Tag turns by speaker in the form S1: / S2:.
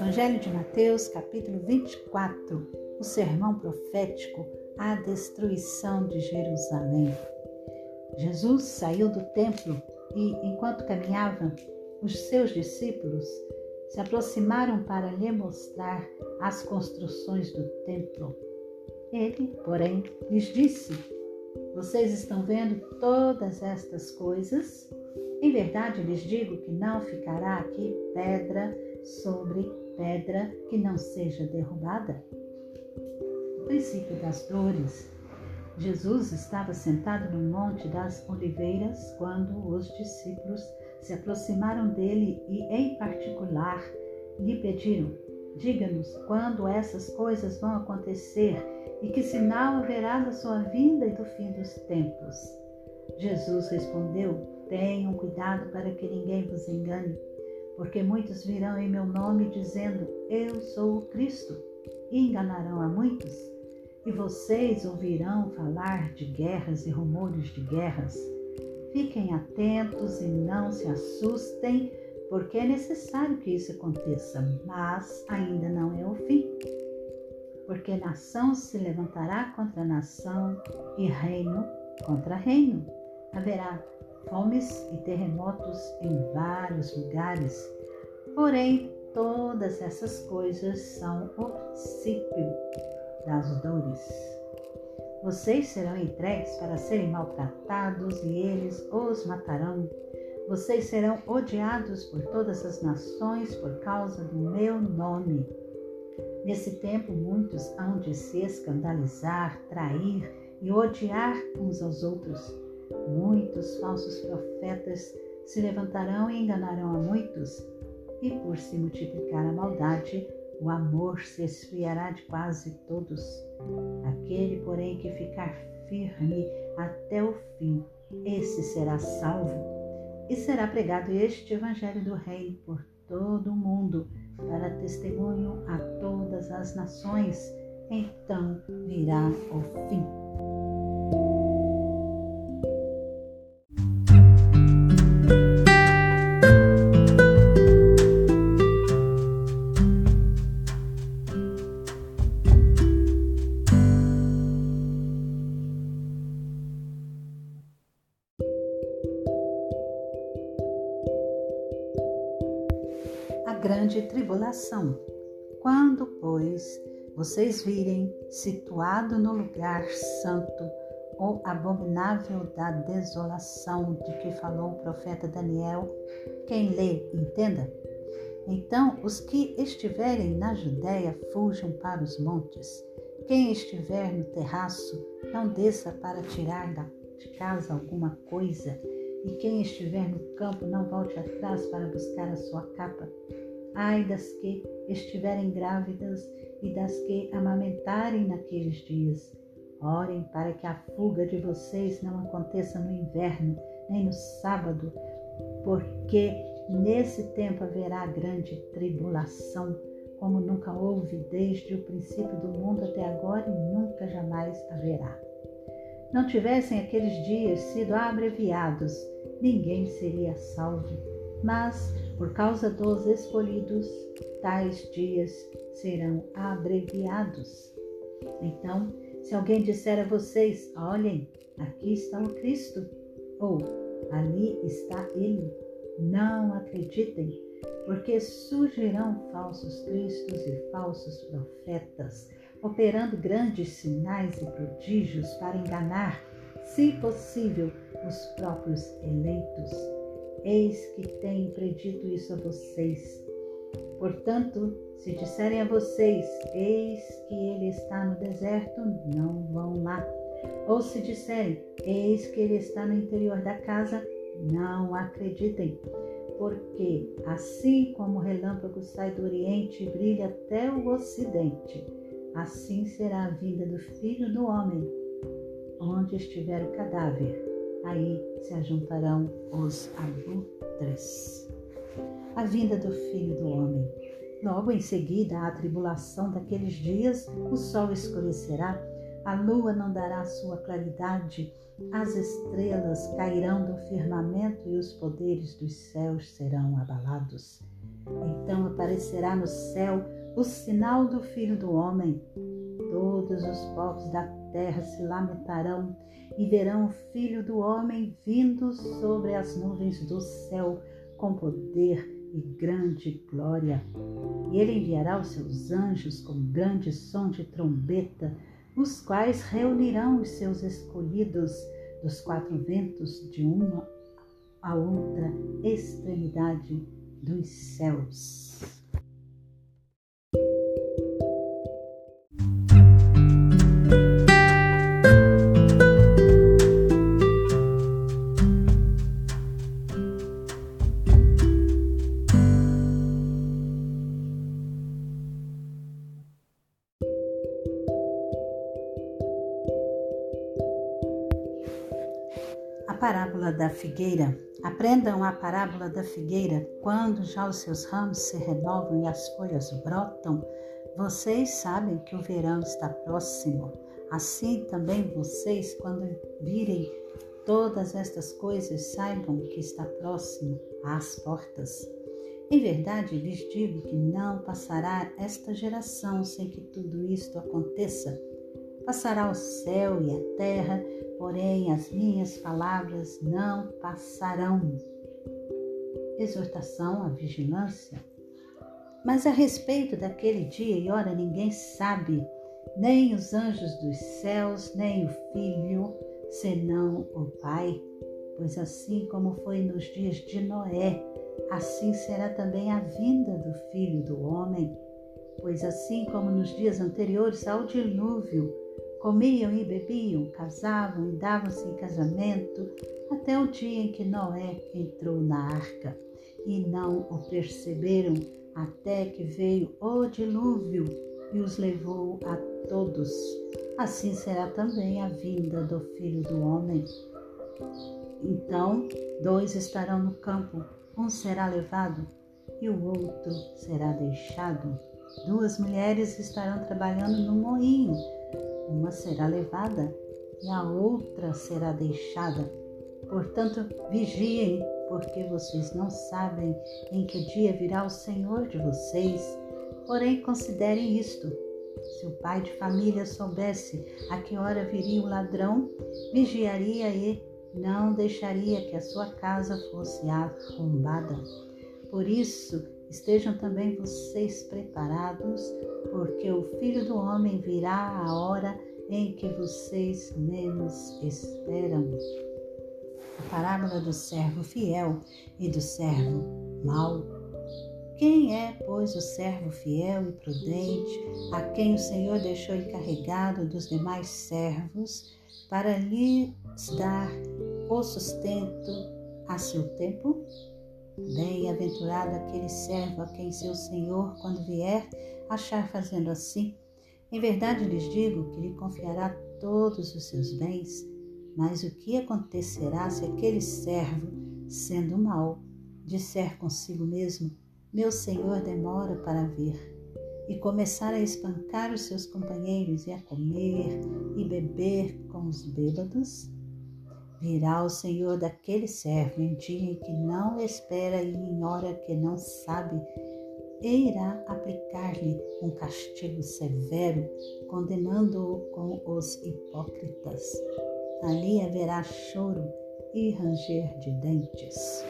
S1: Evangelho de Mateus, capítulo 24, o sermão profético à destruição de Jerusalém. Jesus saiu do templo e, enquanto caminhava, os seus discípulos se aproximaram para lhe mostrar as construções do templo. Ele, porém, lhes disse: Vocês estão vendo todas estas coisas? Em verdade lhes digo que não ficará aqui pedra sobre pedra que não seja derrubada. No princípio das dores, Jesus estava sentado no Monte das Oliveiras quando os discípulos se aproximaram dele e, em particular, lhe pediram: Diga-nos quando essas coisas vão acontecer e que sinal haverá da sua vinda e do fim dos tempos. Jesus respondeu: Tenham cuidado para que ninguém vos engane, porque muitos virão em meu nome dizendo: Eu sou o Cristo, e enganarão a muitos. E vocês ouvirão falar de guerras e rumores de guerras. Fiquem atentos e não se assustem, porque é necessário que isso aconteça, mas ainda não é o fim. Porque nação se levantará contra nação e reino contra reino. Haverá fomes e terremotos em vários lugares. Porém, todas essas coisas são o princípio das dores. Vocês serão entregues para serem maltratados e eles os matarão. Vocês serão odiados por todas as nações por causa do meu nome. Nesse tempo, muitos hão de se escandalizar, trair e odiar uns aos outros. Muitos falsos profetas se levantarão e enganarão a muitos, e por se multiplicar a maldade, o amor se esfriará de quase todos. Aquele, porém, que ficar firme até o fim, esse será salvo. E será pregado este Evangelho do Reino por todo o mundo, para testemunho a todas as nações. Então virá o fim. Grande tribulação. Quando, pois, vocês virem situado no lugar santo o abominável da desolação de que falou o profeta Daniel, quem lê, entenda. Então, os que estiverem na Judéia fujam para os montes. Quem estiver no terraço, não desça para tirar de casa alguma coisa. E quem estiver no campo, não volte atrás para buscar a sua capa. Ai das que estiverem grávidas e das que amamentarem naqueles dias. Orem para que a fuga de vocês não aconteça no inverno, nem no sábado, porque nesse tempo haverá grande tribulação, como nunca houve desde o princípio do mundo até agora e nunca jamais haverá. Não tivessem aqueles dias sido abreviados, ninguém seria salvo, mas por causa dos escolhidos, tais dias serão abreviados. Então, se alguém disser a vocês: Olhem, aqui está o Cristo, ou ali está ele, não acreditem, porque surgirão falsos cristos e falsos profetas, operando grandes sinais e prodígios para enganar, se possível, os próprios eleitos. Eis que tenho predito isso a vocês. Portanto, se disserem a vocês, eis que ele está no deserto, não vão lá. Ou se disserem, eis que ele está no interior da casa, não acreditem. Porque assim como o relâmpago sai do oriente e brilha até o ocidente, assim será a vinda do Filho do Homem. Onde estiver o cadáver, aí se ajuntarão os abutres. A vinda do Filho do Homem. Logo em seguida, a tribulação daqueles dias, o sol escurecerá, a lua não dará sua claridade, as estrelas cairão do firmamento e os poderes dos céus serão abalados. Então aparecerá no céu o sinal do Filho do Homem. Todos os povos da terra se lamentarão e verão o Filho do Homem vindo sobre as nuvens do céu com poder e grande glória. E ele enviará os seus anjos com grande som de trombeta, os quais reunirão os seus escolhidos dos quatro ventos de uma a outra extremidade dos céus. Parábola da figueira. Aprendam a parábola da figueira. Quando já os seus ramos se renovam e as folhas brotam, vocês sabem que o verão está próximo. Assim também vocês, quando virem todas estas coisas, saibam que está próximo às portas. Em verdade, lhes digo que não passará esta geração sem que tudo isto aconteça. Passará o céu e a terra, porém as minhas palavras não passarão. Exortação à vigilância. Mas a respeito daquele dia e hora ninguém sabe, nem os anjos dos céus, nem o Filho, senão o Pai. Pois assim como foi nos dias de Noé, assim será também a vinda do Filho do Homem. Pois assim como nos dias anteriores ao dilúvio, Comiam e bebiam, casavam e davam-se em casamento, até o dia em que Noé entrou na arca, e não o perceberam até que veio o dilúvio e os levou a todos. Assim será também a vinda do Filho do Homem. Então, dois estarão no campo, um será levado e o outro será deixado. Duas mulheres estarão trabalhando no moinho uma será levada e a outra será deixada. Portanto, vigiem, porque vocês não sabem em que dia virá o Senhor de vocês. Porém, considerem isto: se o pai de família soubesse a que hora viria o ladrão, vigiaria e não deixaria que a sua casa fosse arrombada. Por isso, estejam também vocês preparados, porque o Filho do Homem virá a hora em que vocês menos esperam. A parábola do servo fiel e do servo mau. Quem é, pois, o servo fiel e prudente, a quem o Senhor deixou encarregado dos demais servos, para lhes dar o sustento a seu tempo? Bem-aventurado aquele servo a quem seu Senhor, quando vier, achar fazendo assim. Em verdade lhes digo que lhe confiará todos os seus bens. Mas o que acontecerá se aquele servo, sendo mau, disser consigo mesmo: Meu senhor demora para vir, e começar a espancar os seus companheiros e a comer e beber com os bêbados? Virá o Senhor daquele servo em dia em que não espera e em hora que não sabe, e irá aplicar-lhe um castigo severo, condenando-o com os hipócritas. Ali haverá choro e ranger de dentes.